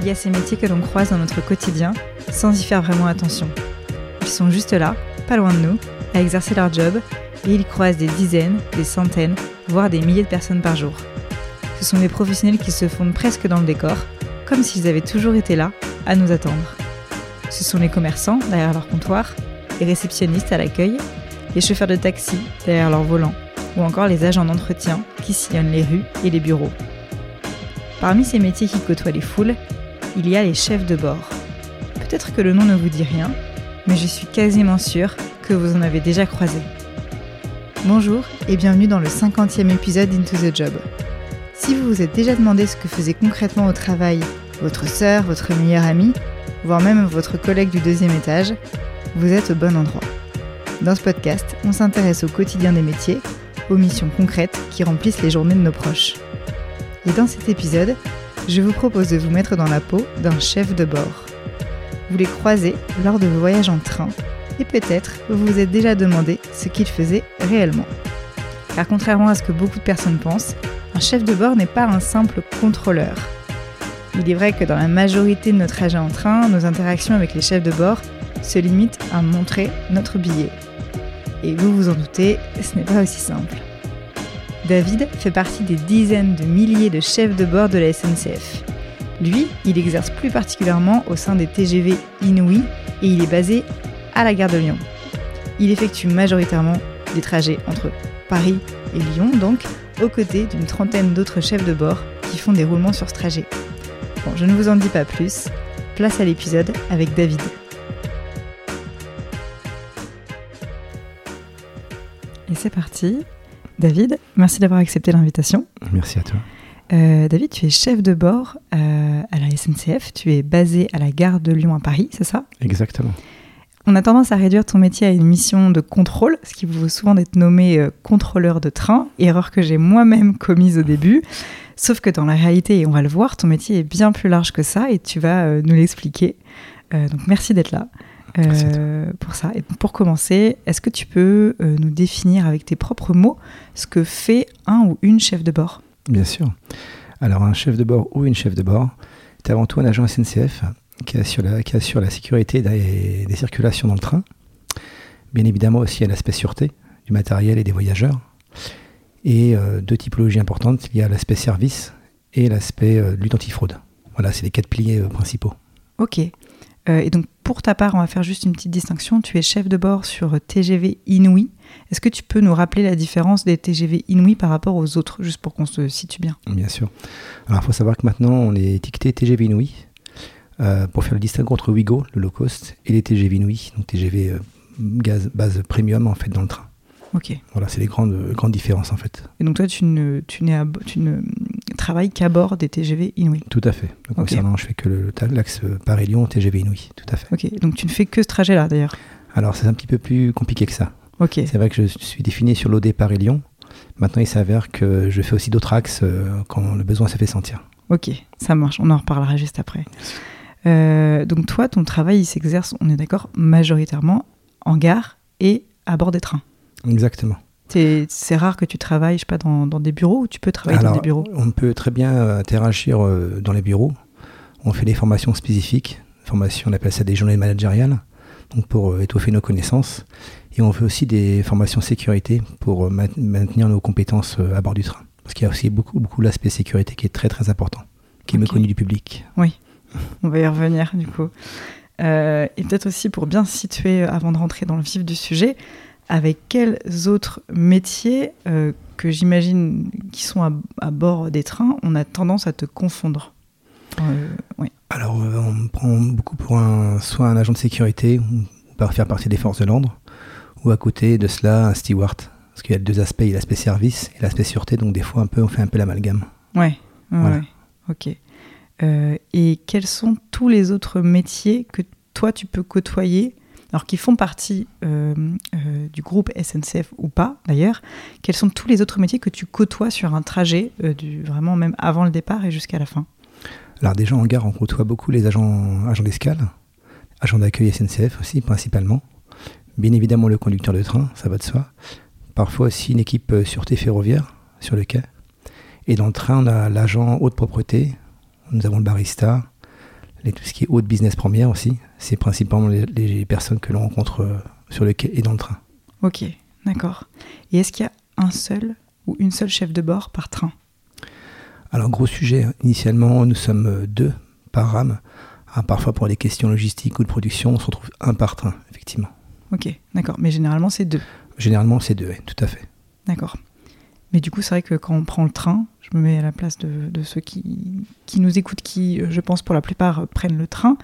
Il y a ces métiers que l'on croise dans notre quotidien sans y faire vraiment attention. Ils sont juste là, pas loin de nous, à exercer leur job, et ils croisent des dizaines, des centaines, voire des milliers de personnes par jour. Ce sont des professionnels qui se fondent presque dans le décor, comme s'ils avaient toujours été là, à nous attendre. Ce sont les commerçants derrière leur comptoir, les réceptionnistes à l'accueil, les chauffeurs de taxi derrière leur volant, ou encore les agents d'entretien qui sillonnent les rues et les bureaux. Parmi ces métiers qui côtoient les foules, il y a les chefs de bord. Peut-être que le nom ne vous dit rien, mais je suis quasiment sûre que vous en avez déjà croisé. Bonjour et bienvenue dans le 50e épisode d'Into the Job. Si vous vous êtes déjà demandé ce que faisait concrètement au travail votre sœur, votre meilleure amie, voire même votre collègue du deuxième étage, vous êtes au bon endroit. Dans ce podcast, on s'intéresse au quotidien des métiers, aux missions concrètes qui remplissent les journées de nos proches. Et dans cet épisode, je vous propose de vous mettre dans la peau d'un chef de bord. Vous les croisez lors de vos voyages en train et peut-être vous vous êtes déjà demandé ce qu'il faisait réellement. Car contrairement à ce que beaucoup de personnes pensent, un chef de bord n'est pas un simple contrôleur. Il est vrai que dans la majorité de nos trajets en train, nos interactions avec les chefs de bord se limitent à montrer notre billet. Et vous vous en doutez, ce n'est pas aussi simple. David fait partie des dizaines de milliers de chefs de bord de la SNCF. Lui, il exerce plus particulièrement au sein des TGV Inouï et il est basé à la gare de Lyon. Il effectue majoritairement des trajets entre Paris et Lyon, donc aux côtés d'une trentaine d'autres chefs de bord qui font des roulements sur ce trajet. Bon, je ne vous en dis pas plus, place à l'épisode avec David. Et c'est parti. David, merci d'avoir accepté l'invitation. Merci à toi. Euh, David, tu es chef de bord euh, à la SNCF, tu es basé à la gare de Lyon à Paris, c'est ça? Exactement. On a tendance à réduire ton métier à une mission de contrôle, ce qui vaut souvent d'être nommé euh, contrôleur de train, erreur que j'ai moi-même commise au début. Sauf que dans la réalité, et on va le voir, ton métier est bien plus large que ça et tu vas nous l'expliquer. Donc merci d'être là. Euh, pour ça. Et pour commencer, est-ce que tu peux euh, nous définir avec tes propres mots ce que fait un ou une chef de bord? Bien sûr. Alors, un chef de bord ou une chef de bord, c'est avant tout un agent SNCF qui assure la, qui assure la sécurité des, des circulations dans le train. Bien évidemment aussi à l'aspect sûreté du matériel et des voyageurs. Et euh, deux typologies importantes, il y a l'aspect service et l'aspect euh, lutte antifraude. Voilà, c'est les quatre piliers principaux. Ok. Euh, et donc pour ta part, on va faire juste une petite distinction. Tu es chef de bord sur TGV Inouï. Est-ce que tu peux nous rappeler la différence des TGV Inouï par rapport aux autres, juste pour qu'on se situe bien? Bien sûr. Alors, il faut savoir que maintenant, on est étiqueté TGV Inouï euh, pour faire le distinguo entre Wigo, le low cost, et les TGV Inouï, donc TGV euh, gaz, base premium en fait dans le train. Ok. Voilà, c'est les grandes, grandes différences en fait. Et donc toi, tu ne, tu n'es à tu ne travailles qu'à bord des TGV Inouï. Tout à fait. Donc, Ok. concernant, je fais que l'axe euh, Paris-Lyon, TGV Inouï, tout à fait. Ok. Donc tu ne fais que ce trajet-là d'ailleurs. Alors, c'est un petit peu plus compliqué que ça. Ok. C'est vrai que je suis défini sur l'OD Paris-Lyon. Maintenant, il s'avère que je fais aussi d'autres axes euh, quand le besoin se fait sentir. Ok, ça marche, on en reparlera juste après. Euh, donc toi, ton travail, il s'exerce, on est d'accord, majoritairement en gare et à bord des trains. Exactement. C'est rare que tu travailles, je sais pas, dans, dans des bureaux ou tu peux travailler dans des bureaux? on peut très bien euh, interagir euh, dans les bureaux. On fait des formations spécifiques. Formation, on appelle ça des journées managériales, donc pour euh, étoffer nos connaissances. Et on fait aussi des formations sécurité pour ma- maintenir nos compétences à bord du train. Parce qu'il y a aussi beaucoup, beaucoup l'aspect sécurité qui est très très important, qui est méconnu du public. On va y revenir du coup. Euh, et peut-être aussi pour bien situer avant de rentrer dans le vif du sujet, avec quels autres métiers euh, que j'imagine qui sont à, à bord des trains, on a tendance à te confondre Euh, oui. Alors, euh, on me prend beaucoup pour un, soit un agent de sécurité, ou par faire partie des forces de l'ordre, ou à côté de cela, un steward. Parce qu'il y a deux aspects, il y a l'aspect service et l'aspect sûreté, donc des fois un peu, on fait un peu l'amalgame. Ouais, ouais, Voilà. ouais. ok. Euh, et quels sont tous les autres métiers que toi tu peux côtoyer, alors qui font partie euh, euh, du groupe SNCF ou pas d'ailleurs Quels sont tous les autres métiers que tu côtoies sur un trajet, euh, vraiment même avant le départ et jusqu'à la fin? Alors déjà en gare, on côtoie beaucoup les agents, agents d'escale, agents d'accueil SNCF aussi principalement. Bien évidemment le conducteur de train, ça va de soi. Parfois aussi une équipe sûreté ferroviaire sur le quai. Et dans le train, on a l'agent haute propreté, nous avons le barista, les, tout ce qui est haute business première aussi. C'est principalement les, les personnes que l'on rencontre euh, sur le quai et dans le train. Ok, d'accord. Et est-ce qu'il y a un seul ou une seule chef de bord par train? Alors, gros sujet, hein. initialement, nous sommes euh, deux par rame. Ah, parfois, pour les questions logistiques ou de production, on se retrouve un par train, effectivement. Ok, d'accord. Mais généralement, c'est deux. Généralement, c'est deux, oui, tout à fait. D'accord. Mais du coup, c'est vrai que quand on prend le train, je me mets à la place de, de ceux qui, qui, nous écoutent, qui, euh, je pense, pour la plupart, euh, prennent le train.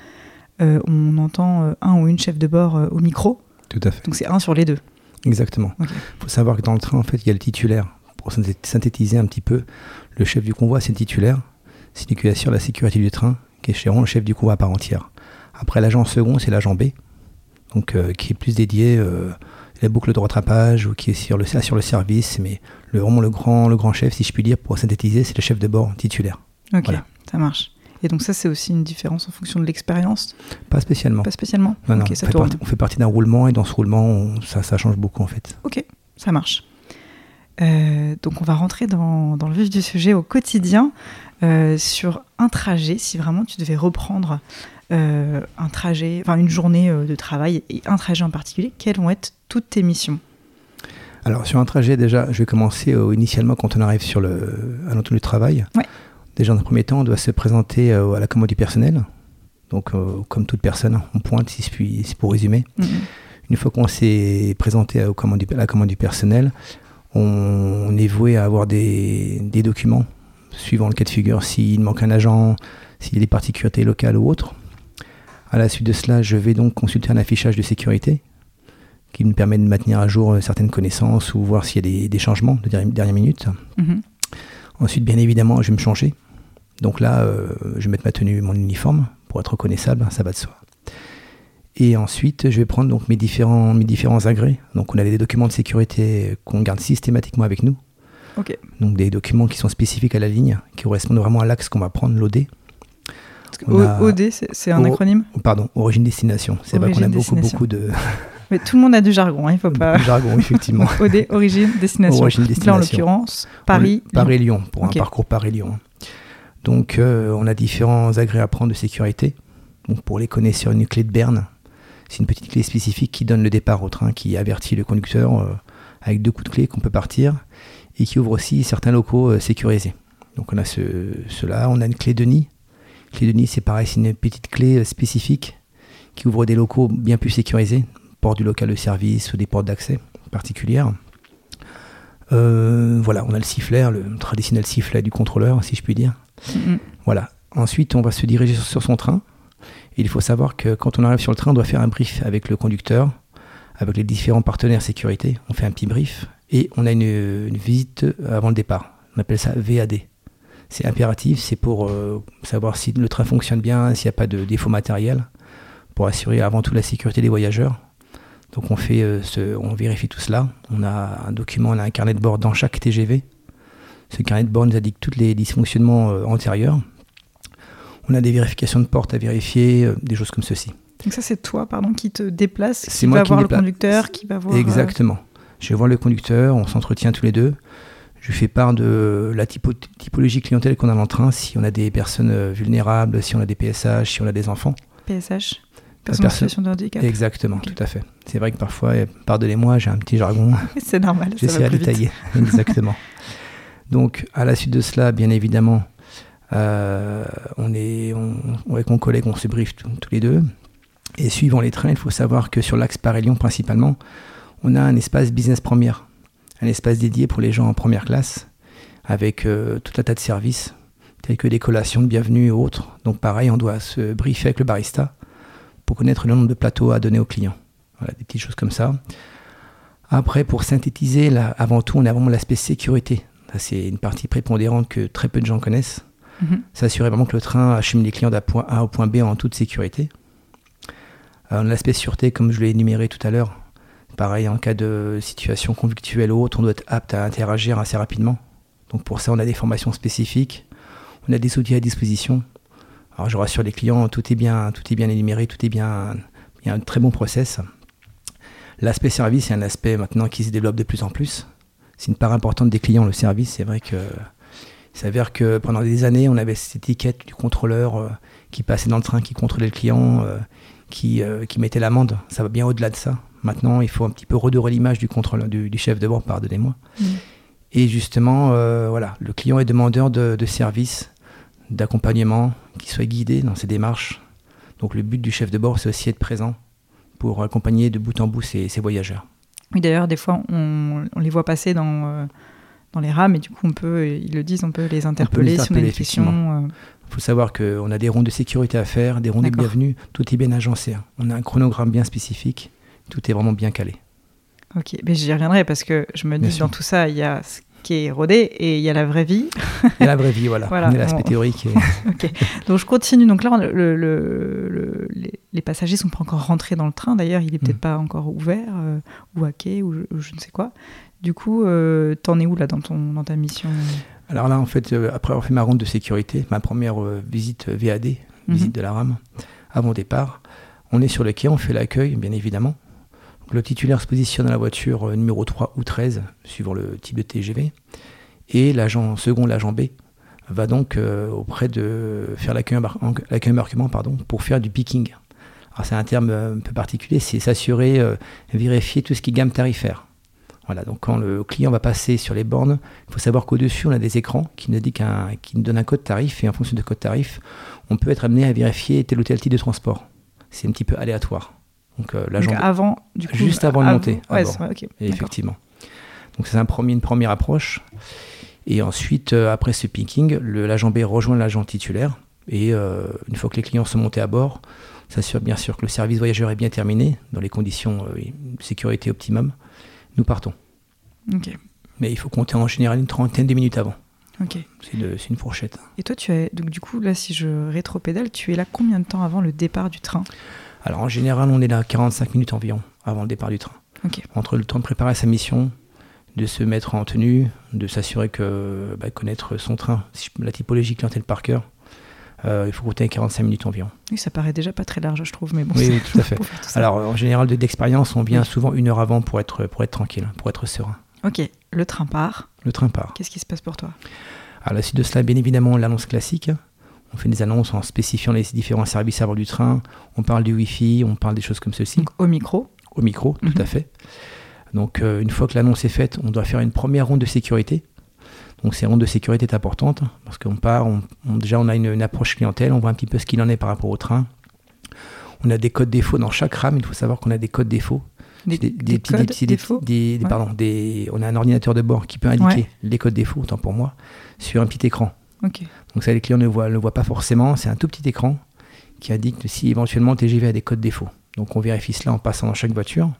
Euh, on entend un ou une chef de bord au micro. Tout à fait. Donc c'est un sur les deux. Exactement. Il faut savoir que dans le train, en fait, il y a le titulaire. Pour synthé- synthétiser un petit peu, le chef du convoi, c'est le titulaire. C'est lui qui assure la sécurité du train, qui est vraiment le chef du convoi à part entière. Après, l'agent second, c'est l'agent B, donc euh, qui est plus dédié euh, la boucle de rattrapage ou qui est sur le, sur le service. Mais le, vraiment le grand, le grand chef, si je puis dire, pour synthétiser, c'est le chef de bord titulaire. Ok, Voilà. ça marche. Et donc ça, c'est aussi une différence en fonction de l'expérience? Pas spécialement. Pas spécialement? Non, on, fait partie, on fait partie d'un roulement et dans ce roulement, on- ça, ça change beaucoup en fait. Ok, ça marche. Euh, donc on va rentrer dans, dans le vif du sujet au quotidien euh, sur un trajet, si vraiment tu devais reprendre euh, un trajet, enfin une journée de travail et un trajet en particulier, quelles vont être toutes tes missions Alors sur un trajet déjà, je vais commencer euh, initialement quand on arrive sur le, à l'entour du travail. Ouais. Déjà dans un premier temps, on doit se présenter euh, à la commande du personnel. Donc euh, comme toute personne, on pointe si puis, si pour résumer. Mhm. Une fois qu'on s'est présenté à, du- la commande du personnel, on, on est voué à avoir des, des documents suivant le cas de figure, s'il manque un agent, s'il y a des particularités locales ou autres. À la suite de cela, je vais donc consulter un affichage de sécurité qui me permet de maintenir à jour euh, certaines connaissances ou voir s'il y a des, des changements de dernière, minute. Mhm. Ensuite, bien évidemment, je vais me changer. Donc là, euh, je vais mettre ma tenue, mon uniforme pour être reconnaissable, ça va de soi. Et ensuite, je vais prendre donc mes différents, mes différents agrès. Donc on a des documents de sécurité qu'on garde systématiquement avec nous. Donc des documents qui sont spécifiques à la ligne, qui correspondent vraiment à l'axe qu'on va prendre, l'OD. OD, c'est un acronyme? Pardon, origine-destination. C'est vrai qu'on a beaucoup, beaucoup de, Mais tout le monde a du jargon, hein, il faut pas. de jargon, effectivement. OD, origine, destination. Origine, Donc Là, en destination. l'occurrence, Paris. Lyon. Paris-Lyon, pour un parcours Paris-Lyon. Donc, euh, on a différents agrès à prendre de sécurité. Donc, pour les connaisseurs, une clé de berne, c'est une petite clé spécifique qui donne le départ au train, qui avertit le conducteur euh, avec deux coups de clé qu'on peut partir et qui ouvre aussi certains locaux euh, sécurisés. Donc, on a ce, cela. On a une clé de nid. Clé de nid, c'est pareil, c'est une petite clé spécifique qui ouvre des locaux bien plus sécurisés, porte du local de service ou des portes d'accès particulières. Euh, voilà, on a le sifflet, le traditionnel sifflet du contrôleur, si je puis dire. Mhm. Voilà. Ensuite, on va se diriger sur, sur son train. Et il faut savoir que quand on arrive sur le train, on doit faire un brief avec le conducteur, avec les différents partenaires sécurité. On fait un petit brief et on a une, une visite avant le départ. On appelle ça VAD. C'est impératif, c'est pour euh, savoir si le train fonctionne bien, s'il n'y a pas de défaut matériel, pour assurer avant tout la sécurité des voyageurs. Donc on fait, euh, ce- on vérifie tout cela. On a un document, on a un carnet de bord dans chaque TGV. Ce carnet de bord nous indique tous les dysfonctionnements euh, antérieurs. On a des vérifications de porte à vérifier, euh, des choses comme ceci. Donc ça, c'est toi, pardon, qui te déplace, qui moi va qui voir le conducteur, qui va voir... Exactement. Je vais voir le conducteur, on s'entretient tous les deux. Je lui fais part de la typo- typologie clientèle qu'on a dans le train, si on a des personnes vulnérables, si on a des PSH, si on a des enfants. PSH, personne en personne- situation de handicap. Exactement, tout à fait. C'est vrai que parfois, pardonnez-moi, j'ai un petit jargon. C'est normal, J'essaie à détailler. Exactement. Donc, à la suite de cela, bien évidemment, euh, on est, on, avec mon collègue, on se briefe tous tous les deux. Et suivant les trains, il faut savoir que sur l'axe Paris-Lyon, principalement, on a un espace business première, un espace dédié pour les gens en première classe, avec euh, tout un tas de services, tels que des collations de bienvenue et autres. Donc, pareil, on doit se briefer avec le barista pour connaître le nombre de plateaux à donner aux clients. Voilà, des petites choses comme ça. Après, pour synthétiser, là, avant tout, on a vraiment l'aspect sécurité. C'est une partie prépondérante que très peu de gens connaissent. Mhm. S'assurer vraiment que le train achemine les clients d'un point A au point B en toute sécurité. Euh, on a l'aspect sûreté, comme je l'ai énuméré tout à l'heure. Pareil, en cas de situation conflictuelle ou autre, on doit être apte à interagir assez rapidement. Donc pour ça, on a des formations spécifiques. On a des outils à disposition. Alors je rassure les clients, tout est bien, tout est bien énuméré, tout est bien. Il y a un très bon process. L'aspect service est un aspect maintenant qui se développe de plus en plus. C'est une part importante des clients, le service. C'est vrai que il s'avère que pendant des années, on avait cette étiquette du contrôleur euh, qui passait dans le train, qui contrôlait le client, qui, qui mettait l'amende. Ça va bien au-delà de ça. Maintenant, il faut un petit peu redorer l'image du contrôle du, chef de bord, pardonnez-moi. Mm. Et justement, voilà, le client est demandeur de, de services, d'accompagnement, qu'il soit guidé dans ses démarches. Donc le but du chef de bord, c'est aussi être présent pour accompagner de bout en bout ces, voyageurs. Oui, d'ailleurs, des fois, on, les voit passer dans, euh, dans les rames et du coup, on peut, ils le disent, on peut les interpeller, si on a une question. Il faut savoir qu'on a des rondes de sécurité à faire, des rondes de bienvenue, tout est bien agencé. Hein. On a un chronogramme bien spécifique, tout est vraiment bien calé. Ok, mais j'y reviendrai parce que je me dis dans tout ça, il y a qui est rodé et il y a la vraie vie. Il y a la vraie vie, voilà. voilà. l'aspect théorique. ok. Donc je continue. Donc là, le, le, les, passagers sont pas encore rentrés dans le train. D'ailleurs, il est peut-être mm. pas encore ouvert euh, ou hacké ou, je ne sais quoi. Du coup, euh, t'en es où là dans, ton, dans ta mission? Alors là, en fait, euh, après avoir fait ma ronde de sécurité, ma première visite VAD, mhm. visite de la rame, avant départ, on est sur le quai, on fait l'accueil, bien évidemment. Le titulaire se positionne à la voiture euh, numéro 3 ou 13, suivant le type de TGV. Et l'agent second, l'agent B, va donc euh, auprès de faire l'accueil embarquement pour faire du picking. C'est un terme euh, un peu particulier, c'est s'assurer, vérifier tout ce qui est gamme tarifaire. Voilà, donc quand le client va passer sur les bornes, il faut savoir qu'au-dessus, on a des écrans qui nous, qui nous donnent un code tarif, et en fonction de code tarif, on peut être amené à vérifier tel ou tel type de transport. C'est un petit peu aléatoire. Donc, euh, avant, du coup, juste avant de monter. effectivement. Donc c'est un premier, une première approche. Et ensuite, euh, après ce picking, l'agent B rejoint l'agent titulaire. Et euh, une fois que les clients sont montés à bord, s'assure bien sûr que le service voyageur est bien terminé, dans les conditions de sécurité optimum. Nous partons. Mais il faut compter en général une trentaine de minutes avant. C'est une fourchette. Et toi, tu es donc du coup là, si je rétropédale, tu es là combien de temps avant le départ du train? Alors en général, on est là 45 minutes environ avant le départ du train. Entre le temps de préparer sa mission, de se mettre en tenue, de s'assurer que bah, connaître son train, la typologie clientèle par cœur, euh, il faut compter 45 minutes environ. Oui, ça paraît déjà pas très large, je trouve, mais bon. Oui, tout à fait. Alors en général, d'expérience, on vient souvent une heure avant pour être, pour être tranquille, pour être serein. Ok, le train part. Le train part. Qu'est-ce qui se passe pour toi? À la suite de cela, bien évidemment, l'annonce classique. On fait des annonces en spécifiant les différents services à bord du train. On parle du Wi-Fi, on parle des choses comme ceci. au micro Au micro, tout mhm. à fait. Donc euh, une fois que l'annonce est faite, on doit faire une première ronde de sécurité. Donc ces rondes de sécurité est importante parce qu'on part, on, déjà on a une, approche clientèle, on voit un petit peu ce qu'il en est par rapport au train. On a des codes défauts dans chaque rame, il faut savoir qu'on a des codes défauts. Des, des, codes défauts pardon, On a un ordinateur de bord qui peut indiquer les codes défauts, autant pour moi, sur un petit écran. Donc ça, les clients ne le voient, le voient pas forcément. C'est un tout petit écran qui indique si éventuellement TGV a des codes défauts. Donc on vérifie cela en passant dans chaque voiture.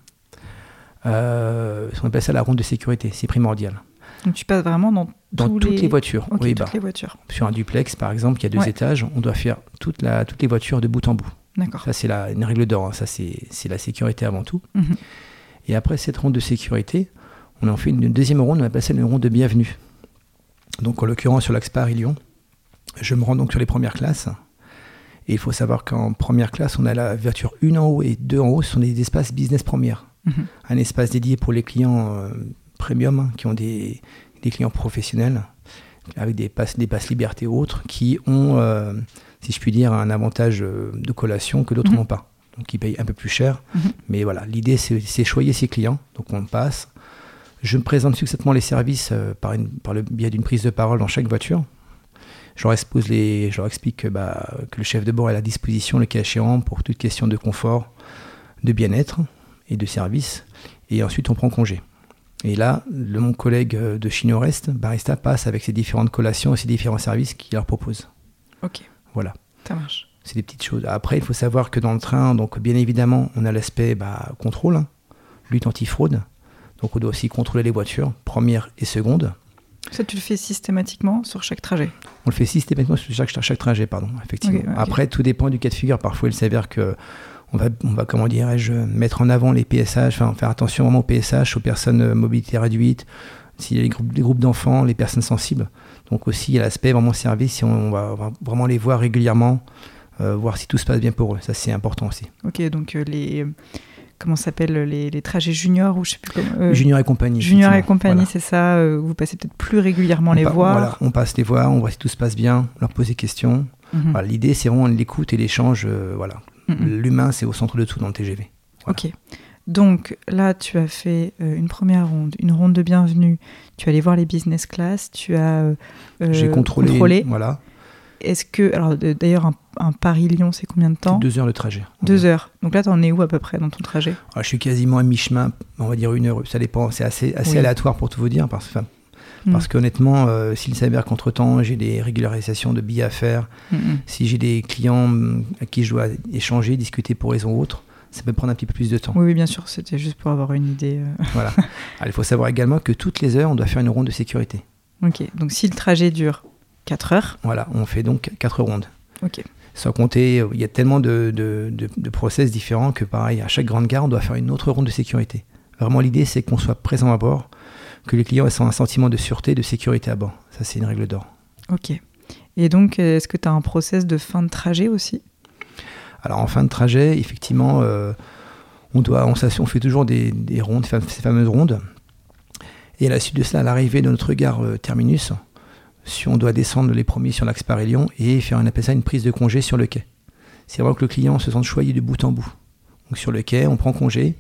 Euh, on appelle ça la ronde de sécurité, c'est primordial. Donc tu passes vraiment dans, dans toutes les, voitures. oui, toutes bah, les voitures. Sur un duplex, par exemple, qui a deux étages, on doit faire toute la, toutes les voitures de bout en bout. D'accord. Ça, c'est une règle d'or. Hein. Ça, c'est la sécurité avant tout. Mhm. Et après cette ronde de sécurité, on en fait une deuxième ronde, on appelle ça une ronde de bienvenue. Donc en l'occurrence sur l'Axe Paris-Lyon, je me rends donc sur les premières classes. Et il faut savoir qu'en première classe, on a la voiture 1 en haut et 2 en haut, ce sont des espaces business première. Mhm. Un espace dédié pour les clients euh, premium, hein, qui ont des, clients professionnels, avec des passes, des passes liberté ou autres, qui ont, euh, si je puis dire, un avantage euh, de collation que d'autres mhm. n'ont pas. Donc ils payent un peu plus cher. Mhm. Mais voilà, l'idée c'est choyer ses clients. Donc on passe. Je me présente succinctement les services par, par le biais d'une prise de parole dans chaque voiture je leur, expose les, je leur explique que, bah, que le chef de bord est à la disposition, le cas échéant, pour toute question de confort, de bien-être et de service. Et ensuite, on prend congé. Et là, le, mon collègue de Chino Rest, Barista, passe avec ses différentes collations et ses différents services qu'il leur propose. Ok. Voilà. Ça marche. C'est des petites choses. Après, il faut savoir que dans le train, donc bien évidemment, on a l'aspect bah, contrôle, hein, lutte anti-fraude. Donc on doit aussi contrôler les voitures, première et seconde. Ça, tu le fais systématiquement sur chaque trajet On le fait systématiquement sur chaque, chaque trajet, pardon, effectivement. Après, tout dépend du cas de figure. Parfois, il s'avère que on va, on va, comment dirais-je, mettre en avant les PSH, enfin, faire attention vraiment aux PSH, aux personnes euh, mobilité réduite, s'il y a les groupes, les groupes d'enfants, les personnes sensibles. Donc aussi, il y a l'aspect vraiment service, si on, va, vraiment les voir régulièrement, euh, voir si tout se passe bien pour eux. Ça, c'est important aussi. Ok, donc euh, les comment s'appelle les, les, trajets juniors ou je sais plus comment. Euh, junior et compagnie. Junior et compagnie, c'est ça. Euh, vous passez peut-être plus régulièrement les voir. Voilà, on passe les voir, on voit si tout se passe bien, on leur pose des questions. Mhm. L'idée, c'est vraiment l'écoute et l'échange. euh, voilà. Mhm. L'humain, c'est au centre de tout dans le TGV. Voilà. Ok. Donc là, tu as fait une première ronde, une ronde de bienvenue. Tu es allé voir les business class. Tu as J'ai contrôlé. contrôlé. Voilà. Est-ce que alors d'ailleurs un, un Paris-Lyon, c'est combien de temps? Deux heures de trajet. Deux heures. Donc là, t'en es où à peu près dans ton trajet? Alors, je suis quasiment à mi-chemin, on va dire une heure. Ça dépend, c'est assez, assez Oui. aléatoire pour tout vous dire. Parce, enfin, Mm. parce qu'honnêtement, euh, s'il s'avère qu'entre-temps, j'ai des régularisations de billets à faire, Mhm. si j'ai des clients mm, à qui je dois échanger, discuter pour raison ou autre, ça peut prendre un petit peu plus de temps. Oui, oui, bien sûr. C'était juste pour avoir une idée. euh. Voilà. Alors, il faut savoir également que toutes les heures, on doit faire une ronde de sécurité. Ok. Donc si le trajet dure 4 heures, Voilà, on fait donc quatre rondes. ok. Sans compter, euh, il y a tellement de, de, de- de process différents que pareil, à chaque grande gare, on doit faire une autre ronde de sécurité. Vraiment, l'idée, c'est qu'on soit présent à bord, que les clients aient un sentiment de sûreté, de sécurité à bord. Ça, c'est une règle d'or. Ok. Et donc, euh, est-ce que tu as un process de fin de trajet aussi? Alors, en fin de trajet, effectivement, euh, on, doit, on, fait toujours des, des rondes, ces fameuses rondes. Et à la suite de cela, à l'arrivée de notre gare euh, terminus, si on doit descendre les premiers sur l'axe Paris-Lyon et faire, on appelle ça une prise de congé sur le quai. C'est vraiment que le client se sente choyé de bout en bout. Donc sur le quai, on prend congé,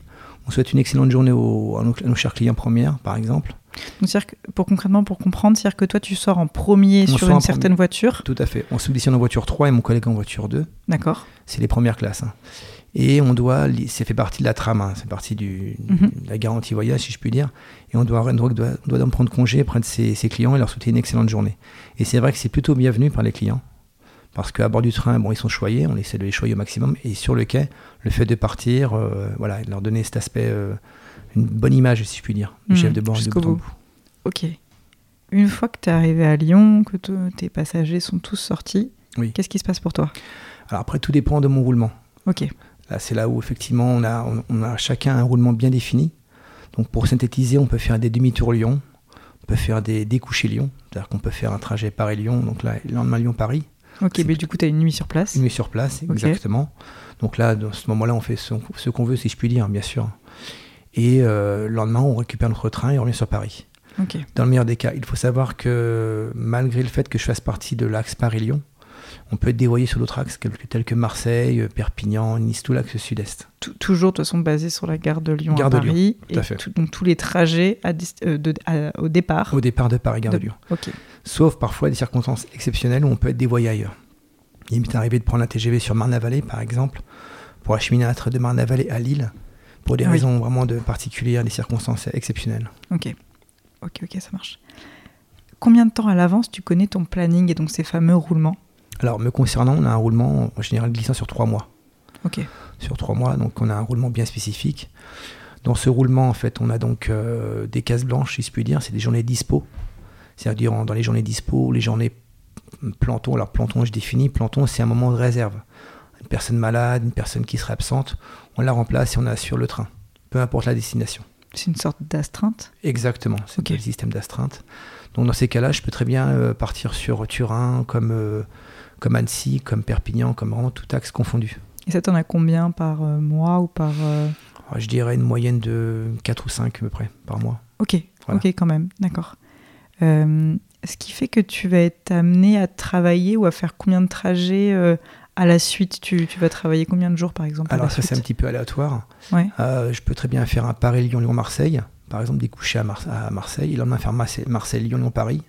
on souhaite une excellente journée aux- à, nos, à nos chers clients premières, par exemple. Donc, que, pour concrètement, pour comprendre, c'est-à-dire que toi, tu sors en premier On sur une certaine voiture. Tout à fait. On s'auditionne en voiture 3 et mon collègue en voiture 2. D'accord. C'est les premières classes. hein. Et on doit, ça fait partie de la trame, hein, c'est partie du, Mhm. de la garantie voyage, si je puis dire. Et on doit, on doit, doit, doit donc prendre congé auprès de ses, ses clients et leur souhaiter une excellente journée. Et c'est vrai que c'est plutôt bienvenu par les clients. Parce qu'à bord du train, bon, ils sont choyés, on essaie de les choyer au maximum. Et sur le quai, le fait de partir, euh, voilà, leur donner cet aspect, euh, une bonne image, si je puis dire, du Mhm, chef de bord de jusqu'au bout bout. bout. Ok. Une fois que tu es arrivé à Lyon, que te- tes passagers sont tous sortis, Oui. qu'est-ce qui se passe pour toi? Alors après, tout dépend de mon roulement. Ok. Là, c'est là où effectivement on a, on, on a chacun un roulement bien défini. Donc pour synthétiser, on peut faire des demi-tours Lyon, on peut faire des découchés Lyon, c'est-à-dire qu'on peut faire un trajet Paris-Lyon, donc là, le lendemain Lyon-Paris, Ok, mais du coup, tu as une nuit sur place. une nuit sur place, exactement. Donc là, dans ce moment-là, on fait ce, ce qu'on veut, si je puis dire, bien sûr. Et euh, le lendemain, on récupère notre train et on revient sur Paris. Ok. Dans le meilleur des cas, il faut savoir que malgré le fait que je fasse partie de l'axe Paris-Lyon, on peut être dévoyé sur d'autres axes tels que- Marseille, euh, Perpignan, Nice, tout l'axe sud-est. Tou- toujours, de toute façon, basé sur la gare de Lyon Gare à de Lyon, tout à fait. tout- donc tous les trajets à euh, de- à- au départ. Au départ de Paris, Gare de De- Lyon. Sauf parfois des circonstances exceptionnelles où on peut être dévoyé ailleurs. Il m'est arrivé de prendre un TGV sur Marne-la-Vallée, par exemple, pour acheminer un train de Marne-la-Vallée à Lille, pour des oui. raisons vraiment de particulières, des circonstances exceptionnelles. Ok. Ok, ok, ça marche. Combien de temps à l'avance tu connais ton planning et donc ces fameux roulements? Alors, me concernant, on a un roulement en général glissant sur trois mois. Ok. Sur trois mois, donc on a un roulement bien spécifique. Dans ce roulement, en fait, on a donc euh, des cases blanches, si je puis dire, c'est des journées dispo. C'est-à-dire dans les journées dispo, les journées planton, alors planton, je définis, planton, c'est un moment de réserve. Une personne malade, une personne qui serait absente, on la remplace et on assure le train, peu importe la destination. C'est une sorte d'astreinte? Exactement, c'est Ok. le système d'astreinte. Donc dans ces cas-là, je peux très bien euh, partir sur Turin, comme, euh, comme Annecy, comme Perpignan, comme vraiment tout axe confondu. Et ça, t'en as combien par euh, mois ou par. euh, Alors, je dirais une moyenne de 4 ou 5 à peu près par mois. Ok, Voilà. ok, quand même, d'accord. Euh, ce qui fait que tu vas être amené à travailler ou à faire combien de trajets euh, à la suite? Tu, tu vas travailler combien de jours par exemple Alors ça c'est un petit peu aléatoire. Ouais. Euh, je peux très bien faire un Paris-Lyon-Lyon-Marseille, par exemple découcher à, Mar- à Marseille, et le lendemain faire Marseille- Marseille-Lyon-Lyon-Paris.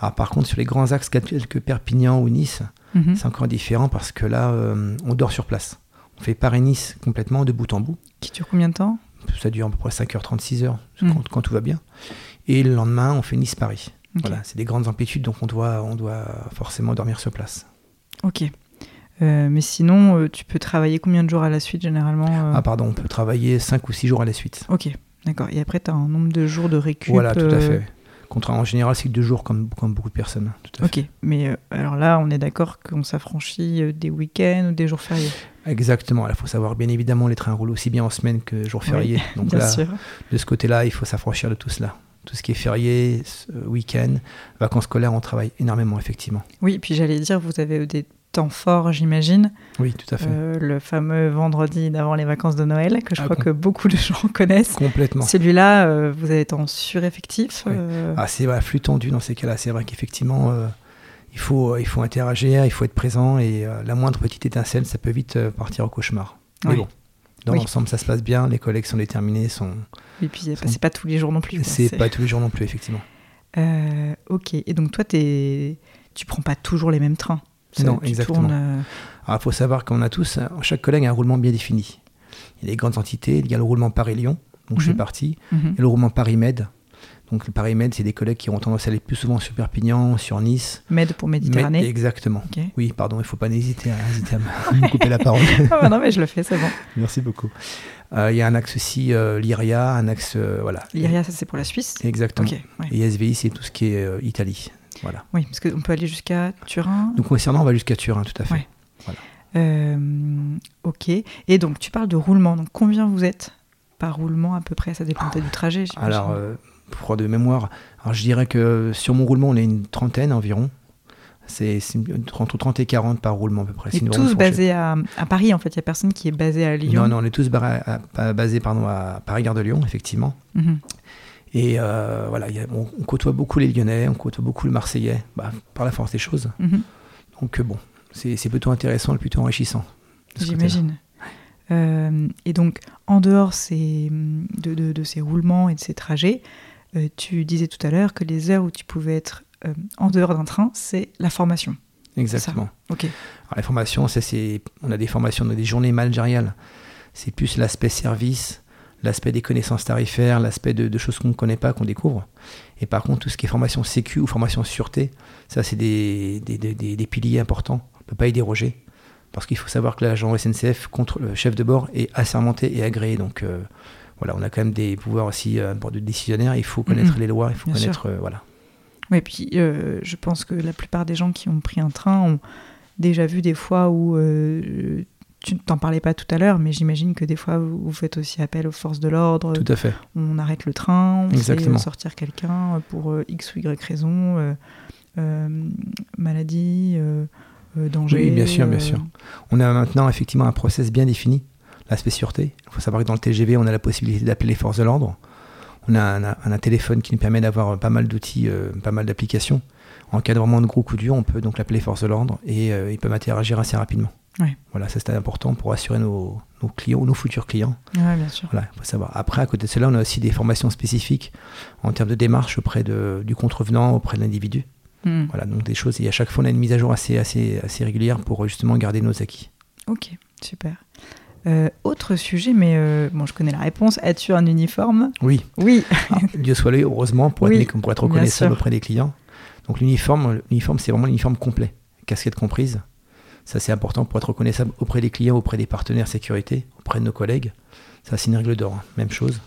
Alors par contre sur les grands axes tels que Perpignan ou Nice, Mhm. c'est encore différent parce que là euh, on dort sur place. On fait Paris-Nice complètement de bout en bout. Qui dure combien de temps? Ça dure à peu près 5h30, 6h Mhm. quand, quand tout va bien. Et le lendemain on fait Nice-Paris. Voilà, c'est des grandes amplitudes donc on doit, on doit forcément dormir sur place. Ok. Euh, mais sinon, euh, tu peux travailler combien de jours à la suite généralement euh? Ah pardon, on peut travailler 5 ou 6 jours à la suite. Ok, d'accord. Et après, tu as un nombre de jours de récup. Voilà, tout à fait. En général, c'est deux jours comme, comme beaucoup de personnes. Tout à fait. Ok, mais euh, alors là, on est d'accord qu'on s'affranchit euh, des week-ends ou des jours fériés? Exactement. Il faut savoir, bien évidemment, les trains roulent aussi bien en semaine que jour Oui, férié. Donc Bien là, sûr. de ce côté-là, il faut s'affranchir de tout cela. Tout ce qui est férié, ce- week-end, vacances scolaires, on travaille énormément, effectivement. Oui, puis j'allais dire, vous avez des temps forts, j'imagine. Oui, tout à fait. Euh, le fameux vendredi d'avant les vacances de Noël, que je Ah, crois com- que beaucoup de gens connaissent. Complètement. Celui-là, euh, vous êtes en sureffectif. Oui. euh, Ah, c'est vrai, flux tendu dans ces cas-là. C'est vrai qu'effectivement, euh, il faut, il faut interagir, il faut être présent et euh, la moindre petite étincelle, ça peut vite partir au cauchemar. Mais bon, dans Oui. l'ensemble, ça se passe bien, les collègues sont déterminés, sont... Et puis, c'est pas tous les jours non plus. c'est pas tous les jours non plus, effectivement. Euh, ok. Et donc, toi, t'es... tu prends pas toujours les mêmes trains? Non, exactement. tournes, euh, Alors, il faut savoir qu'on a tous, euh, chaque collègue a un roulement bien défini. Il y a les grandes entités, il y a le roulement Paris-Lyon, donc je fais Mhm. partie, mhm. et le roulement Paris-Med. Donc le Paris-Med, c'est des collègues qui ont tendance à aller plus souvent sur Perpignan, sur Nice. Med pour Méditerranée. Exactement. Oui, pardon, il ne faut pas hésiter à, hésiter à me- couper la parole. Ah bah non, mais je le fais, c'est bon. Merci beaucoup. Euh, Il y a un axe aussi, euh, l'IRIA, un axe, euh, voilà. L'IRIA, ça, c'est pour la Suisse. Exactement. Ouais. Et SVI, c'est tout ce qui est Italie. Voilà. Oui, parce qu'on peut aller jusqu'à Turin. Donc concernant, on va jusqu'à Turin, tout à fait. Ouais. Euh, ok. Et donc, tu parles de roulement. Donc, combien vous êtes par roulement à peu près? Ça dépend peut-être du trajet. j'imagine. Alors, euh, pour de mémoire, alors je dirais que sur mon roulement, on est une trentaine environ. C'est entre 30 et 40 par roulement à peu près. et tous basés à, à Paris, en fait. Il n'y a personne qui est basé à Lyon. Non, non, on est tous barra- à- à- basés pardon, à Paris-Gare de Lyon, effectivement. Mhm. Et euh, voilà, a- on, on côtoie beaucoup les Lyonnais, on côtoie beaucoup le Marseillais, bah, par la force des choses. Mhm. Donc euh, bon, c'est plutôt intéressant et plutôt enrichissant. J'imagine. Euh, et donc, en dehors ces- de, de- de ces roulements et de ces trajets, euh, tu disais tout à l'heure que les heures où tu pouvais être euh, en dehors d'un train, c'est la formation. Exactement. Ok. Alors, la formation, ça, c'est, on a des formations, on a des journées managériales. C'est plus l'aspect service, l'aspect des connaissances tarifaires, l'aspect de, de choses qu'on ne connaît pas, qu'on découvre. Et par contre, tout ce qui est formation sécu ou formation sûreté, ça, c'est des, des, des- des- piliers importants. On ne peut pas y déroger. Parce qu'il faut savoir que l'agent SNCF, contre le chef de bord, est assermenté et agréé. Donc euh, voilà, on a quand même des pouvoirs aussi euh, de décisionnaire. Il faut connaître les lois, il faut connaître. euh, voilà. Oui, puis euh, je pense que la plupart des gens qui ont pris un train ont déjà vu des fois où tu ne t'en parlais pas tout à l'heure, mais j'imagine que des fois vous vous faites aussi appel aux forces de l'ordre. Tout à fait. On arrête le train, on Exactement. fait sortir quelqu'un pour euh, X ou Y raison, euh, euh, maladie, danger. Oui, bien sûr, bien sûr. On a maintenant effectivement un process bien défini, l'aspect sûreté. Il faut savoir que dans le TGV, on a la possibilité d'appeler les forces de l'ordre. On a un, un- un téléphone qui nous permet d'avoir pas mal d'outils, pas mal d'applications. En cas de vraiment de gros coups durs, on peut donc l'appeler les forces de l'ordre et ils peuvent interagir assez rapidement. Voilà, ça c'est important pour assurer nos, nos clients, nos futurs clients. Ouais, bien sûr. Voilà, faut savoir. Après, à côté de cela, on a aussi des formations spécifiques en termes de démarche auprès de, du contrevenant, auprès de l'individu. Hmm. Voilà, donc des choses. Et à chaque fois, on a une mise à jour assez, assez, assez régulière pour justement garder nos acquis. Ok, super. Euh, autre sujet, mais euh, bon, je connais la réponse. As-tu un uniforme? Oui, Oui. Ah, Dieu soit loué, heureusement, pour, Oui, être, pour être reconnaissable auprès des clients. Donc l'uniforme, l'uniforme c'est vraiment l'uniforme complet, casquette comprise. Ça, c'est important pour être reconnaissable auprès des clients, auprès des partenaires sécurité, auprès de nos collègues. Ça, c'est une règle d'or, hein. même chose.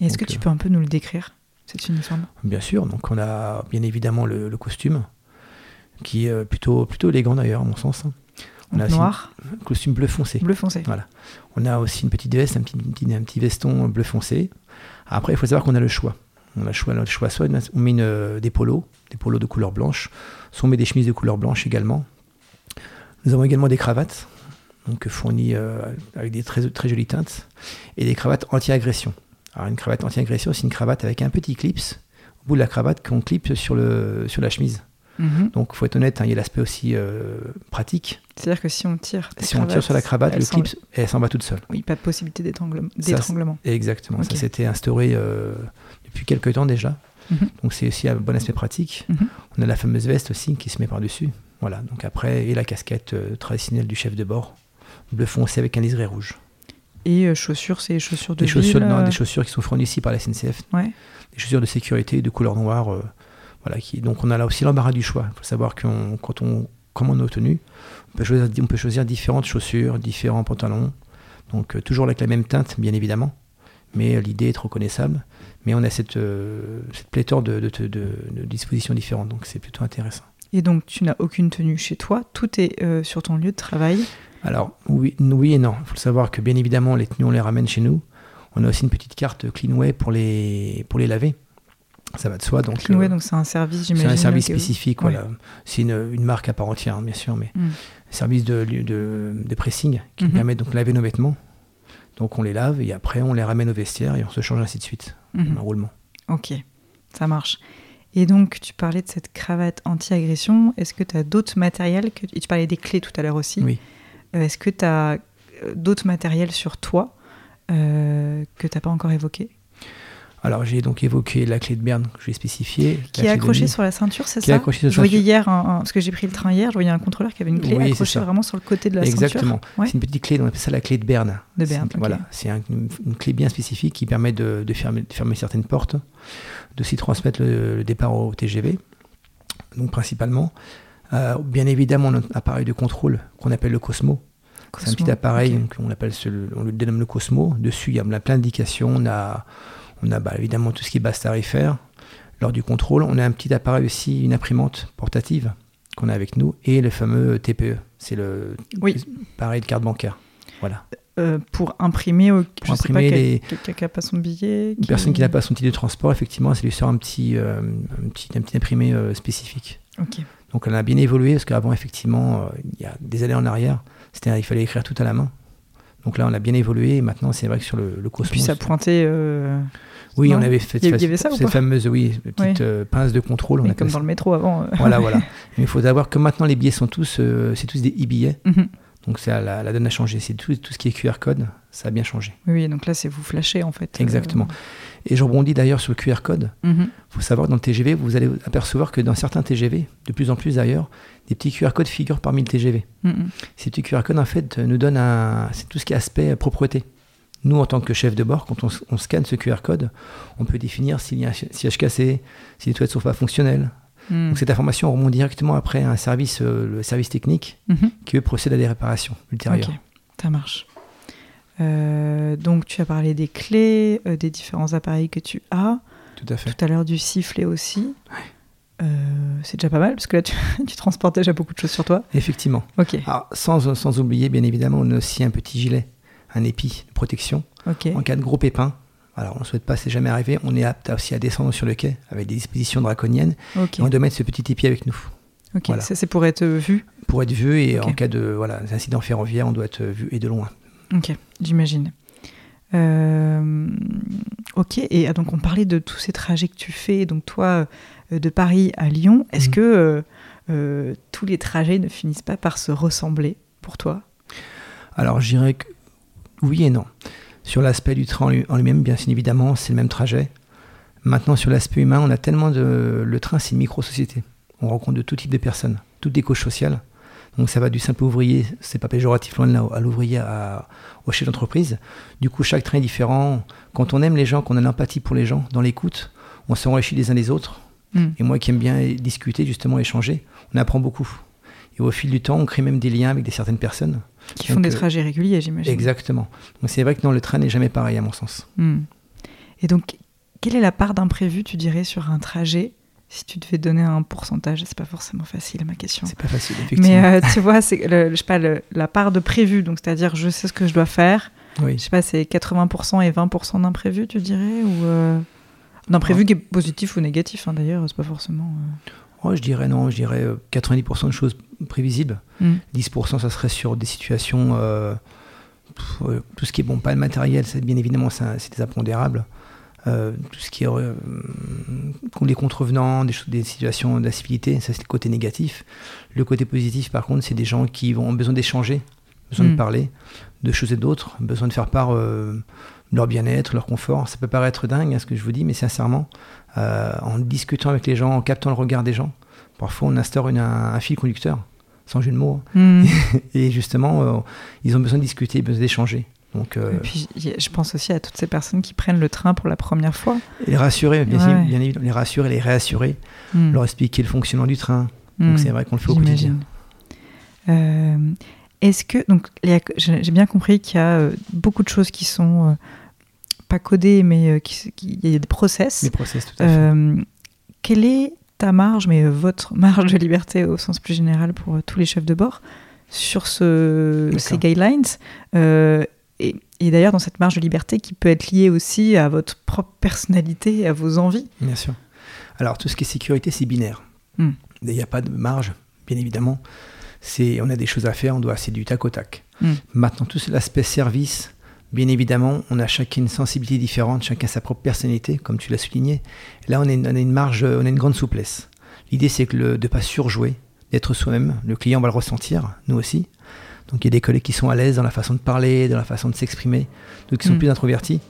Et Est-ce que tu euh, peux un peu nous le décrire, cet uniforme? Bien sûr, donc on a bien évidemment le, le costume, qui est euh, plutôt, plutôt élégant d'ailleurs, à mon sens. hein. On a Noir, costume bleu foncé. bleu foncé. Voilà. On a aussi une petite veste, un petit, un petit veston bleu foncé. Après, il faut savoir qu'on a le choix. On a le choix, le choix soit on met une, euh, des polos, des polos de couleur blanche, soit on met des chemises de couleur blanche également. Nous avons également des cravates, donc fournies euh, avec des très, très jolies teintes, et des cravates anti-agression. Alors une cravate anti-agression, c'est une cravate avec un petit clips au bout de la cravate qu'on clip sur, le, sur la chemise. Mhm. Donc, faut être honnête, hein, il y a l'aspect aussi euh, pratique. C'est-à-dire que si on tire, Si on tire sur la cravate, le clip, elle s'en va toute seule. Oui, pas de possibilité d'étranglement. Exactement, ça s'était instauré euh, depuis quelques temps déjà. Mhm. Donc c'est aussi un bon aspect pratique. Mhm. On a la fameuse veste aussi qui se met par-dessus. Voilà, donc après, et la casquette euh, traditionnelle du chef de bord, bleu foncé avec un liseré rouge. Et euh, chaussures, c'est chaussures de Des chaussures, ville, non, euh, des chaussures qui sont fournies ici par la SNCF, Ouais. des chaussures de sécurité de couleur noire. voilà, qui, donc on a là aussi l'embarras du choix. Il faut savoir que quand on commande nos tenues, on peut choisir, on peut choisir différentes chaussures, différents pantalons. Donc toujours avec la même teinte, bien évidemment. Mais l'idée est reconnaissable. Mais on a cette, euh, cette pléthore de, de- de- de dispositions différentes. Donc c'est plutôt intéressant. Et donc tu n'as aucune tenue chez toi, tout est euh, sur ton lieu de travail. Alors, oui, oui et non. Il faut savoir que bien évidemment, les tenues, on les ramène chez nous. On a aussi une petite carte Cleanway pour les, pour les laver. Ça va de soi. Donc, Cleanway, euh, donc c'est un service, c'est j'imagine. un service que- spécifique. Voilà. C'est une, une marque à part entière, hein, bien sûr, mais Mm. service de, de, de pressing qui Mhm. permet donc de laver nos vêtements. Donc, on les lave et après, on les ramène au vestiaire et on se change ainsi de suite Mhm. en roulement. Ok, ça marche. Et donc, tu parlais de cette cravate anti-agression. Est-ce que tu as d'autres matériels que... Et tu parlais des clés tout à l'heure aussi. Oui. Euh, Est-ce que tu as d'autres matériels sur toi euh, que tu n'as pas encore évoqué Alors, j'ai donc évoqué la clé de Berne que j'ai spécifiée. Qui est accrochée sur la ceinture, c'est Qui est ça accrochée sur Je voyais hier, un- un- parce que j'ai pris le train hier, je voyais un contrôleur qui avait une clé Oui, accrochée vraiment sur le côté de la Exactement. ceinture. Ouais. C'est une petite clé, on appelle ça la clé de Berne. De Berne. Voilà, c'est un- une, une clé bien spécifique qui permet de, de fermer, de fermer certaines portes, de s'y transmettre le, le départ au TGV, donc principalement. Euh, bien évidemment, notre appareil de contrôle qu'on appelle le Cosmo. C'est un petit appareil, ok. donc on, appelle ce- on le dénomme le Cosmo. Dessus, il y a plein d'indications. On a, on a bah, évidemment tout ce qui est base tarifaire. Lors du contrôle, on a un petit appareil aussi, une imprimante portative qu'on a avec nous, et le fameux TPE. C'est le Oui. pareil de carte bancaire. Voilà. Euh, pour imprimer, au- je sais imprimer pas, quel- les- quelqu'un qui n'a pas son billet. Une personne qui n'a pas son titre de transport, effectivement, ça lui sort un petit, euh, un petit, un petit imprimé euh, spécifique. Ok. Donc elle a bien évolué parce qu'avant, effectivement, euh, il y a des années en arrière, c'était, il fallait écrire tout à la main. Donc là, on a bien évolué et maintenant, c'est vrai que sur le, le Et Cosmos. puis ça pointait. euh, oui, non on avait fait y avait- ça cette fameuse oui, petite Oui. euh, pince de contrôle. On mais comme ça. dans le métro avant. euh. Voilà, voilà. Mais il faut savoir que maintenant, les billets sont tous, euh, c'est tous des e-billets. Mhm. Donc ça, la, la donne a changé. C'est tout, tout ce qui est QR code, ça a bien changé. Oui, donc là, c'est vous flasher en fait. euh. Et je rebondis d'ailleurs sur le QR code. Mhm. Il faut savoir que dans le TGV, vous allez apercevoir que dans certains TGV, de plus en plus d'ailleurs, des petits QR codes figurent parmi le TGV. Mhm. Ces petits QR codes, en fait, nous donnent un. C'est tout ce qui est aspect euh, propreté. Nous, en tant que chef de bord, quand on, scanne ce QR code, on peut définir s'il y a un si- siège cassé, si les toilettes sont pas fonctionnelles. Mhm. Donc cette information remonte directement après un service, euh, le service technique, Mhm. qui eux procède à des réparations ultérieures. Ok, ça marche. Euh, donc tu as parlé des clés, euh, des différents appareils que tu as, Tout à fait. tout à l'heure du sifflet aussi. Euh, c'est déjà pas mal parce que là tu, tu transportes déjà beaucoup de choses sur toi. Effectivement. Ok, Alors, sans, sans oublier, bien évidemment, on a aussi un petit gilet, un épi de protection. ok. En cas de gros pépin, alors on ne souhaite pas, c'est jamais arrivé, on est apte aussi à descendre sur le quai avec des dispositions draconiennes Ok, et on doit mettre ce petit épi avec nous ok. voilà. Ça c'est pour être vu. pour être vu et en cas de voilà, incident ferroviaire, on doit être vu et de loin. Ok, j'imagine. Euh, ok, et ah, donc on parlait de tous ces trajets que tu fais, donc toi euh, de Paris à Lyon, est-ce Mhm. que euh, tous les trajets ne finissent pas par se ressembler pour toi? Alors je dirais que oui et non. Sur l'aspect du train en lui-même, bien évidemment, c'est le même trajet. Maintenant, sur l'aspect humain, on a tellement de. Le train, c'est une micro-société. On rencontre de tout type de personnes, toutes des couches sociales. Donc ça va du simple ouvrier, c'est pas péjoratif loin de là, à l'ouvrier à- au chef d'entreprise. Du coup, chaque train est différent. Quand on aime les gens, qu'on a l'empathie pour les gens, dans l'écoute, on s'enrichit les uns les autres. Hmm. Et moi qui aime bien discuter, justement, échanger, on apprend beaucoup. Et au fil du temps, on crée même des liens avec des certaines personnes. Qui font Donc, des euh, trajets réguliers, j'imagine. Exactement. Donc c'est vrai que dans le train n'est jamais pareil à mon sens. Hmm. Et donc, quelle est la part d'imprévu, tu dirais, sur un trajet Si tu devais donner un pourcentage, c'est pas forcément facile ma question. C'est pas facile, effectivement. Mais euh, tu vois, c'est le- je sais pas, le- la part de prévu, donc c'est-à-dire je sais ce que je dois faire. Je oui. sais pas, c'est 80% et 20% d'imprévu, tu dirais Ou euh, d'imprévu qui est positif ou négatif, hein, d'ailleurs, c'est pas forcément. Oh, je dirais non, je dirais euh, 90% de choses prévisibles. euh, hmm. 10% ça serait sur des situations, pff, tout ce qui est bon, pas le matériel, c'est bien évidemment c'est un- c'est des impondérables. Euh, tout ce qui est euh, les contrevenants, des, choses- des situations d'incivilité, ça c'est le côté négatif. Le côté positif par contre, c'est des gens qui ont besoin d'échanger, besoin de parler de choses et d'autres, besoin de faire part euh, de leur bien-être, leur confort. Ça peut paraître dingue hein, ce que je vous dis, mais sincèrement, en discutant avec les gens, en captant le regard des gens, parfois on instaure une- un, un fil conducteur, sans jeu de mots. hein. Hmm. Et justement, ils ont besoin de discuter, besoin d'échanger. Donc, euh, Et puis je pense aussi à toutes ces personnes qui prennent le train pour la première fois. les rassurer, bien, Ouais. bien évidemment, les rassurer, les réassurer, Hmm. leur expliquer le fonctionnement du train. Hmm. Donc c'est vrai qu'on le fait au quotidien. Euh, Est-ce que donc j'ai bien compris qu'il y a euh, beaucoup de choses qui sont pas codées, mais qui- qui- il y a des process. Les process, tout à fait. Quelle est ta marge, mais votre marge de liberté au sens plus général pour tous les chefs de bord sur ce, ces guidelines? Et, et d'ailleurs, dans cette marge de liberté qui peut être liée aussi à votre propre personnalité à vos envies. Bien sûr. Alors, tout ce qui est sécurité, c'est binaire. Hmm. Il n'y a pas de marge, bien évidemment. C'est, on a des choses à faire, on doit, c'est du tac au tac. Hmm. Maintenant, tout l'aspect service, Bien évidemment, on a chacun une sensibilité différente, chacun sa propre personnalité, comme tu l'as souligné. Là, on a, une, marge, on a une grande souplesse. L'idée, c'est que de ne pas surjouer, d'être soi-même. Le client va le ressentir, nous aussi. Donc, il y a des collègues qui sont à l'aise dans la façon de parler, dans la façon de s'exprimer, d'autres qui sont mm. plus introvertis.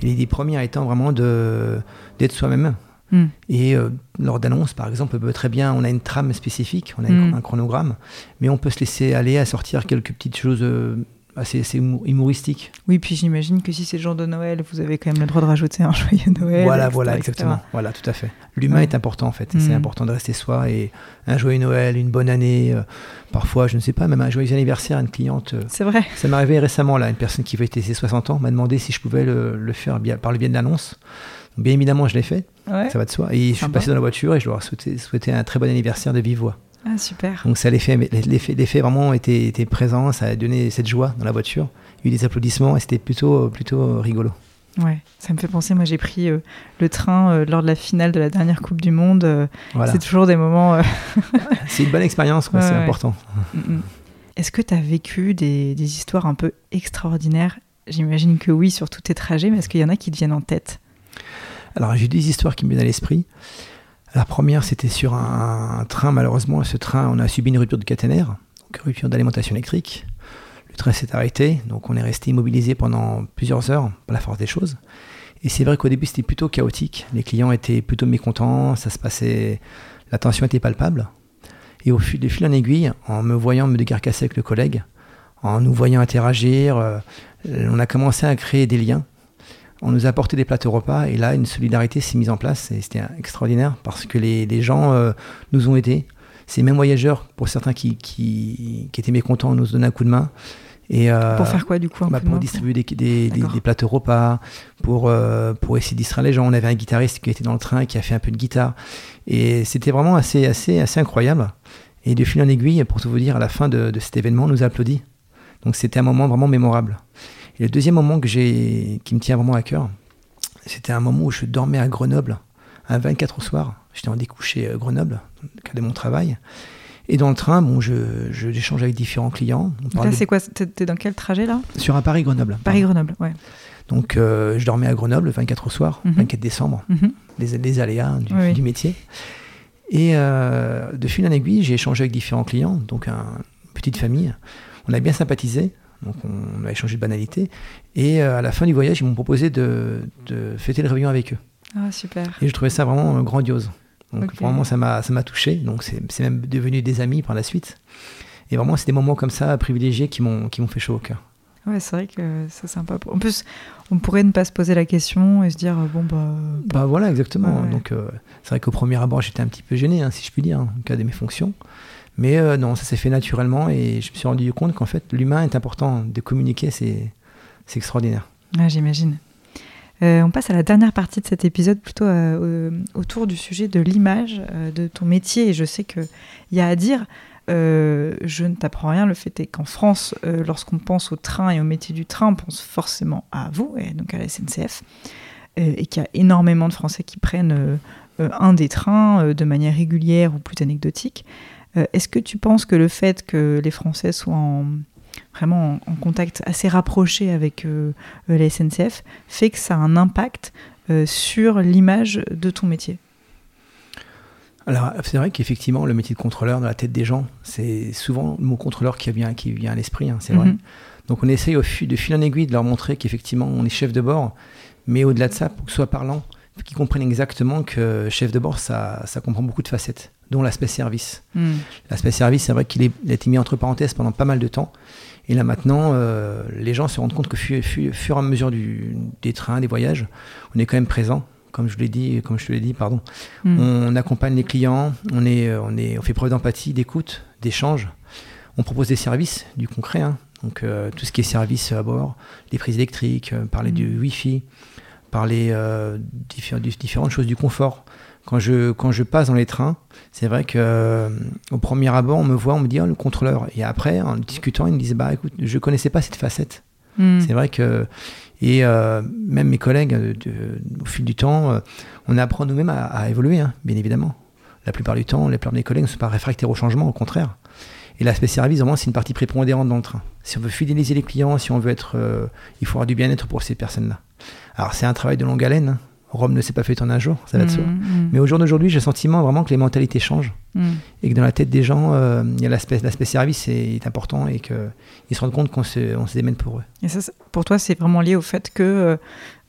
Et l'idée première étant vraiment d'être soi-même. Mm. Et euh, lors d'annonces, par exemple, on peut très bien, on a une trame spécifique, on a un chronogramme, mais on peut se laisser aller à sortir quelques petites choses assez, humoristique. Oui, puis j'imagine que si c'est le jour de Noël, vous avez quand même le droit de rajouter un joyeux Noël. Voilà, voilà, exactement. Voilà, tout à fait. L'humain est important en fait. C'est mm. important de rester soi et un joyeux Noël, une bonne année, euh, parfois, je ne sais pas, même un joyeux anniversaire à une cliente. Euh, c'est vrai. Ça m'est arrivé récemment là, une personne qui fêtait ses 60 ans m'a demandé si je pouvais le, faire par le biais de l'annonce. Bien évidemment, je l'ai fait. Ça va de soi. Et je suis passé dans la voiture et je leur ai souhaité un très bon anniversaire de vive voix. Ah, super. Donc ça, l'effet, l'effet, vraiment était, était, présent, ça a donné cette joie dans la voiture. Il y a eu des applaudissements et c'était plutôt, plutôt rigolo. Ouais, ça me fait penser, moi j'ai pris euh, le train euh, lors de la finale de la dernière Coupe du Monde. Euh, c'est toujours des moments... c'est une bonne expérience, quoi, c'est important. Mm, mm. Est-ce que tu as vécu des, des, histoires un peu extraordinaires? J'imagine que oui, sur tous tes trajets, mais est-ce qu'il y en a qui te viennent en tête? Alors j'ai des histoires qui me viennent à l'esprit. La première, c'était sur un, train. Malheureusement, ce train, on a subi une rupture de caténaire, donc rupture d'alimentation électrique. Le train s'est arrêté, donc on est resté immobilisé pendant plusieurs heures par la force des choses. Et c'est vrai qu'au début, c'était plutôt chaotique. Les clients étaient plutôt mécontents, ça se passait, la tension était palpable. Et au fil, de fil en aiguille, en me voyant me décarcasser avec le collègue, en nous voyant interagir, euh, on a commencé à créer des liens on nous a apporté des plateaux repas et là, une solidarité s'est mise en place et c'était extraordinaire parce que les, gens euh, nous ont aidés. Ces mêmes voyageurs, pour certains qui, qui, étaient mécontents, nous donnaient un coup de main. Et, euh, pour faire quoi du coup bah, Pour distribuer des, des, plateaux repas, pour, euh, pour essayer de distraire les gens. On avait un guitariste qui était dans le train, qui a fait un peu de guitare. Et c'était vraiment assez, assez, assez incroyable. Et de fil en aiguille, pour tout vous dire, à la fin de, de cet événement, on nous a applaudi. Donc c'était un moment vraiment mémorable. Et le deuxième moment que j'ai, qui me tient vraiment à cœur, c'était un moment où je dormais à Grenoble, à 24 au soir. J'étais en découché à Grenoble, dans le cadre de mon travail. Et dans le train, bon, je, j'échange avec différents clients. là, c'est quoi? T'es dans quel trajet là? Sur un Paris-Grenoble. Paris-Grenoble, ouais. Donc, euh, je dormais à Grenoble le 24 au soir, 24 mhm. décembre, mhm. les, aléas du, métier. Et euh, de fil en aiguille, j'ai échangé avec différents clients, donc une petite famille. On a bien sympathisé. Donc on, a échangé de banalités. Et euh, à la fin du voyage, ils m'ont proposé de, fêter le réveillon avec eux. Ah, super. Et je trouvais ça vraiment euh, grandiose. Donc vraiment, ça m'a, ça m'a touché. Donc c'est, même devenu des amis par la suite. Et vraiment, c'est des moments comme ça privilégiés qui m'ont, qui m'ont fait chaud au cœur. Ouais, c'est vrai que c'est sympa. En plus, on pourrait ne pas se poser la question et se dire, bon, bah. Bah voilà, exactement. Donc, euh, c'est vrai qu'au premier abord, j'étais un petit peu gêné, hein, si je puis dire, en cas de mes fonctions. Mais euh, non, ça s'est fait naturellement et je me suis rendu compte qu'en fait, l'humain est important. De communiquer, c'est extraordinaire. Ah, J'imagine. Euh, on passe à la dernière partie de cet épisode, plutôt euh, autour du sujet de l'image de ton métier. Et je sais qu'il y a à dire, je ne t'apprends rien, le fait est qu'en France, lorsqu'on pense au train et au métier du train, on pense forcément à vous, et donc à la SNCF, et qu'il y a énormément de Français qui prennent un des trains de manière régulière ou plus anecdotique. Euh, est-ce que tu penses que le fait que les Français soient vraiment en, contact assez rapproché avec euh, euh, la SNCF fait que ça a un impact sur l'image de ton métier? Alors, c'est vrai qu'effectivement, le métier de contrôleur dans la tête des gens, c'est souvent le mot contrôleur qui vient, qui vient à l'esprit, hein, c'est vrai. Mhm. Donc, on essaye au fil, de fil en aiguille de leur montrer qu'effectivement, on est chef de bord, mais au-delà de ça, pour que ce soit parlant, qu'ils comprennent exactement que chef de bord, ça, ça comprend beaucoup de facettes dont l'aspect service. Hmm. L'aspect service, c'est vrai qu'il a été mis entre parenthèses pendant pas mal de temps. Et là maintenant, euh, les gens se rendent compte que fur, fur, et à mesure du, des trains, des voyages, on est quand même présent. Comme je l'ai dit, comme je te l'ai dit, pardon. Hmm. On, accompagne les clients, on est, on est, on fait preuve d'empathie, d'écoute, d'échange. On propose des services, du concret. Hein. Donc euh, tout ce qui est service à bord, les prises électriques, euh, parler du hmm. Wi-Fi, parler euh, différentes choses du confort. Quand je, quand je passe dans les trains, c'est vrai que euh, au premier abord, on me voit, on me dit oh, le contrôleur. Et après, en discutant, ils me disent bah écoute, je connaissais pas cette facette. Hmm. C'est vrai que et euh, même mes collègues, euh, au fil du temps, on apprend nous-mêmes à, évoluer, hein, bien évidemment. La plupart du temps, les plupart de mes collègues ne sont pas réfractaires au changement, au contraire. Et l'aspect service, vraiment, c'est une partie prépondérante dans le train. Si on veut fidéliser les clients, si on veut être. il faut avoir du bien-être pour ces personnes-là. Alors, c'est un travail de longue haleine. Rome ne s'est pas fait en un jour, ça va de soi. Mm, Mais au jour d'aujourd'hui, j'ai le sentiment vraiment que les mentalités changent mm, et que dans la tête des gens, euh, il y a l'aspect, l'aspect service est, est important et qu'ils se rendent compte qu'on se, on se démène pour eux. Et ça, pour toi, c'est vraiment lié au fait que euh,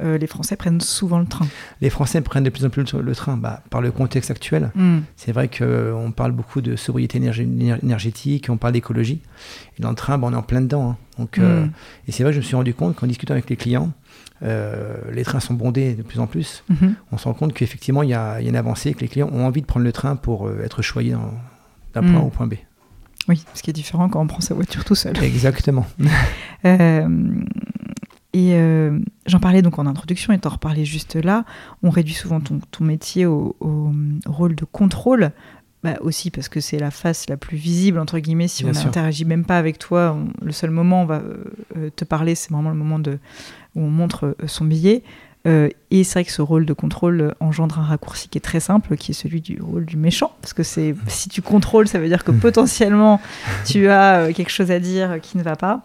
euh, les Français prennent souvent le train. Les Français prennent de plus en plus le, le train bah, par le contexte actuel. Mm, C'est vrai qu'on parle beaucoup de sobriété énergé- énergétique, on parle d'écologie. Et dans le train, bah, on est en plein dedans. hein. Donc, euh, Mm. et c'est vrai que je me suis rendu compte qu'en discutant avec les clients, euh, les trains sont bondés de plus en plus. mhm. On se rend compte qu'effectivement, il y, a il y a une avancée, que les clients ont envie de prendre le train pour euh, être choyés d'un Mm. point A au point B. Oui, ce qui est différent quand on prend sa voiture tout seul. Exactement. Euh, et euh, j'en parlais donc en introduction et t'en reparlais juste là. On réduit souvent ton, ton métier au, au rôle de contrôle. Bah aussi parce que c'est la face la plus visible, entre guillemets, si Bien on n'interagit même pas avec toi. on- le seul moment où on va te parler, c'est vraiment le moment de, où on montre euh, son billet. Euh, et c'est vrai que ce rôle de contrôle euh, engendre un raccourci qui est très simple, qui est celui du rôle du méchant. Parce que c'est si tu contrôles, ça veut dire que potentiellement tu as quelque chose à dire qui ne va pas.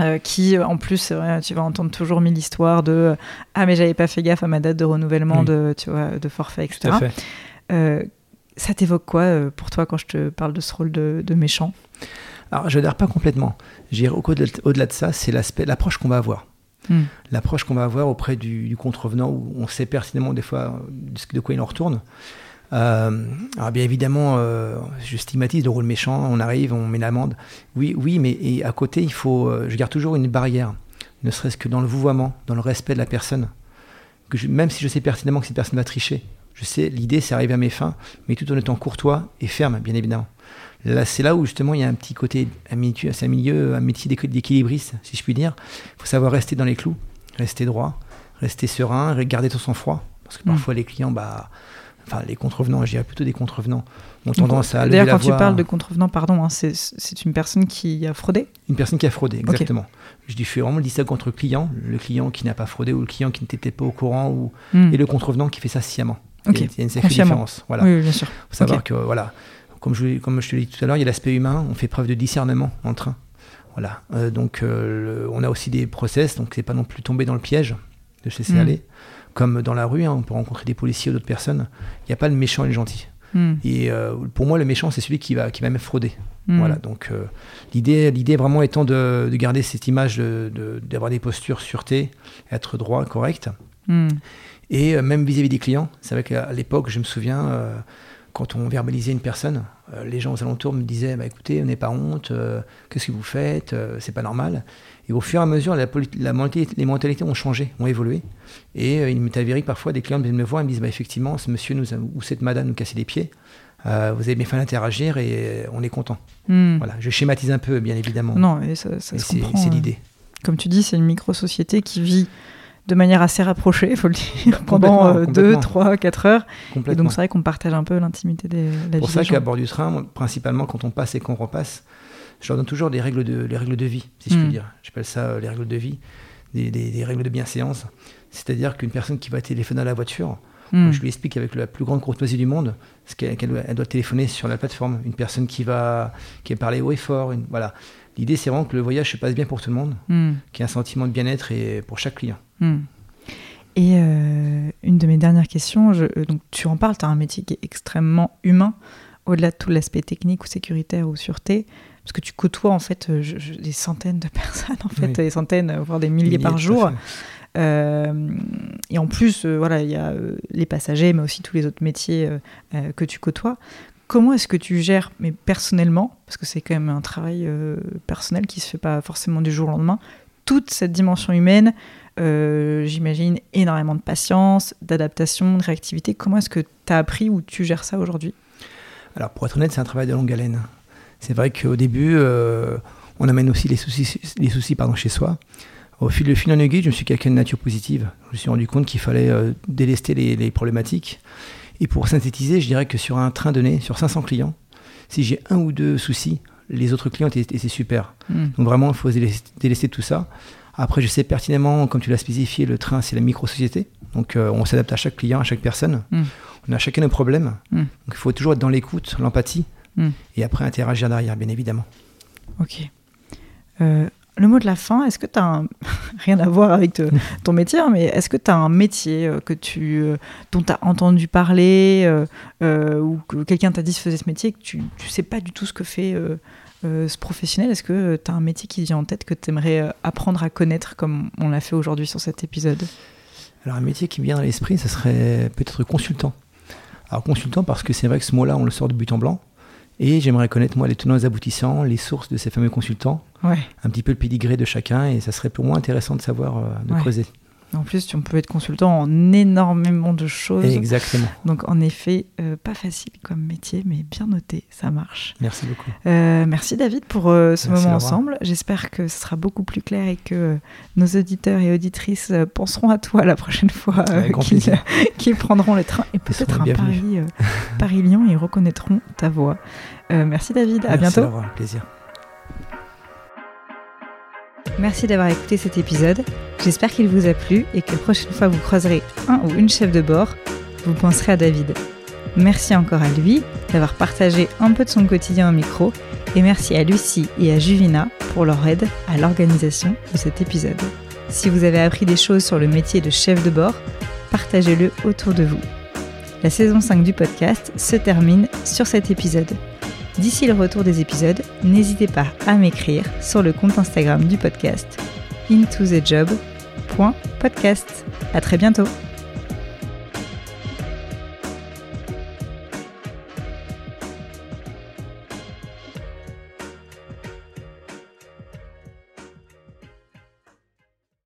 Euh, qui en plus tu vas entendre toujours mille histoires de ah mais j'avais pas fait gaffe à ma date de renouvellement Oui. de tu vois de forfait etc ça t'évoque quoi pour toi quand je te parle de ce rôle de, de méchant? Alors, je n'adhère pas complètement. Je dirais au-delà au-delà de ça, c'est l'aspect, l'approche qu'on va avoir. Hmm. L'approche qu'on va avoir auprès du, contrevenant, où on sait pertinemment des fois de, ce- de quoi il en retourne. Euh, alors bien évidemment, euh, je stigmatise le rôle méchant, on arrive, on met l'amende. Oui, oui, mais à côté, il faut, euh, je garde toujours une barrière, ne serait-ce que dans le vouvoiement, dans le respect de la personne. Même si je sais pertinemment que cette personne va tricher, je sais, l'idée c'est arriver à mes fins, mais tout en étant courtois et ferme, bien évidemment. Là, c'est là où justement il y a un petit côté, c'est un milieu, un métier d'équi- d'équilibriste, si je puis dire. Il faut savoir rester dans les clous, rester droit, rester serein, garder tout son froid. Parce que Mm. parfois les clients, bah, enfin les contrevenants, je dirais plutôt des contrevenants, ont tendance à lever D'ailleurs, la quand tu parles de contrevenant, pardon, hein, c'est une personne qui a fraudé? Une personne qui a fraudé, exactement. Je dis, je fais vraiment le distinguo entre le client, le client qui n'a pas fraudé ou le client qui n'était pas au courant, ou, Hmm. et le contrevenant qui fait ça sciemment. Il y a- une sacrée différence. Voilà. Oui, oui, bien sûr. faut savoir que voilà, comme je, comme je te l'ai dit tout à l'heure, il y a l'aspect humain, on fait preuve de discernement en train. Voilà. Euh, donc euh, le- on a aussi des process, donc c'est pas non plus tomber dans le piège de se laisser Mm. aller. Comme dans la rue, hein, on peut rencontrer des policiers ou d'autres personnes. Il n'y a pas le méchant et le gentil. Hmm. Et euh, pour moi, le méchant, c'est celui qui va, qui va même frauder. Hmm. Voilà. Donc l'idée, l'idée vraiment étant de, de garder cette image, de- de- d'avoir des postures sûreté, être droit, correct. Hmm. Et même vis-à-vis des clients, c'est vrai qu'à l'époque, je me souviens, quand on verbalisait une personne, euh, les gens aux alentours me disaient bah, écoutez, n'ayez pas honte, euh, qu'est-ce que vous faites, euh, c'est pas normal. Et au fur et à mesure, la, mentalité- les mentalités ont changé, ont évolué. Et euh, il m'est avéré que parfois des clients viennent me voir et me disent bah, effectivement, ce monsieur nous a- ou cette madame nous cassait les pieds. Vous avez bien fait d'interagir et on est content. Hmm. Voilà, je schématise un peu, bien évidemment. Non, et ça, ça c'est hein. l'idée. Comme tu dis, c'est une micro-société qui vit de manière assez rapprochée, il faut le dire, pendant Complètement, 2, complètement. 3, 4 heures. Et donc, c'est vrai qu'on partage un peu l'intimité des la vie pour ça qu'à bord du train, principalement quand on passe et qu'on repasse, je leur donne toujours des règles de, les règles de vie, si je puis dire. J'appelle ça euh, les règles de vie, des, des- des règles de bienséance. C'est-à-dire qu'une personne qui va téléphoner à la voiture, Hmm. je lui explique avec la plus grande courtoisie du monde ce qu'elle doit, elle doit téléphoner sur la plateforme. Une personne qui va, qui va parler haut et fort. une- voilà. L'idée, c'est vraiment que le voyage se passe bien pour tout le monde, Hmm. qu'il y ait un sentiment de bien-être et pour chaque client. Hmm. Et euh, une de mes dernières questions, je- euh, donc tu en parles, tu as un métier qui est extrêmement humain, au-delà de tout l'aspect technique ou sécuritaire ou sûreté, parce que tu côtoies en fait euh, je- je- des centaines de personnes, en fait, Oui. des centaines, voire des milliers, Milliers, par jour. Euh, et en plus, euh, voilà, il y a les passagers, mais aussi tous les autres métiers que tu côtoies. Comment est-ce que tu gères, mais personnellement, parce que c'est quand même un travail personnel qui se fait pas forcément du jour au lendemain, toute cette dimension humaine, euh, j'imagine énormément de patience, d'adaptation, de réactivité. Comment est-ce que tu as appris ou tu gères ça aujourd'hui? Alors, pour être honnête, c'est un travail de longue haleine. C'est vrai qu'au début, euh, on amène aussi les soucis, les soucis pardon, chez soi. Au fil de fil en aiguille, je me suis quelqu'un de nature positive. Je me suis rendu compte qu'il fallait euh, délester les, les problématiques. Et pour synthétiser, je dirais que sur un train donné, sur 500 clients, si j'ai un ou deux soucis, les autres clients étaient, étaient super. Hmm. Donc vraiment, il faut délester, délester tout ça. Après, je sais pertinemment, comme tu l'as spécifié, le train, c'est la micro-société. Donc euh, on s'adapte à chaque client, à chaque personne. Mm. On a chacun nos problèmes. Mm. Donc il faut toujours être dans l'écoute, l'empathie, Hmm. Et après interagir derrière, bien évidemment. Ok. Euh, le mot de la fin, est-ce que tu as un... rien à voir avec ton métier, hein, mais est-ce que tu as un métier euh, que tu, dont tu as entendu parler ou que quelqu'un t'a dit se faisait ce métier et que tu ne sais pas du tout ce que fait ce professionnel Est-ce que tu as un métier qui vient en tête que tu aimerais apprendre à connaître comme on l'a fait aujourd'hui sur cet épisode? Alors un métier qui me vient dans l'esprit, ce serait peut-être consultant. Alors consultant parce que c'est vrai que ce mot-là, on le sort de but en blanc. Et j'aimerais connaître, moi, les tenants et aboutissants, les sources de ces fameux consultants, un petit peu le pédigré de chacun, et ça serait pour moi intéressant de savoir, euh, de creuser. En plus, tu peux être consultant en énormément de choses. Exactement. Donc, en effet, euh, pas facile comme métier, mais bien noté, ça marche. Merci beaucoup. Euh, merci David pour euh, ce moment ensemble. J'espère que ce sera beaucoup plus clair et que nos auditeurs et auditrices penseront à toi la prochaine fois qu'ils prendront le train et peut-être un Paris, Paris-Lyon et reconnaîtront ta voix. merci David, à bientôt. Plaisir. Merci d'avoir écouté cet épisode. J'espère qu'il vous a plu et que la prochaine fois vous croiserez un ou une chef de bord, vous penserez à David. Merci encore à lui d'avoir partagé un peu de son quotidien au micro et merci à Lucie et à Juvina pour leur aide à l'organisation de cet épisode. Si vous avez appris des choses sur le métier de chef de bord, partagez-le autour de vous. La saison 5 du podcast se termine sur cet épisode. D'ici le retour des épisodes, n'hésitez pas à m'écrire sur le compte Instagram du podcast intothejob.podcast. À très bientôt!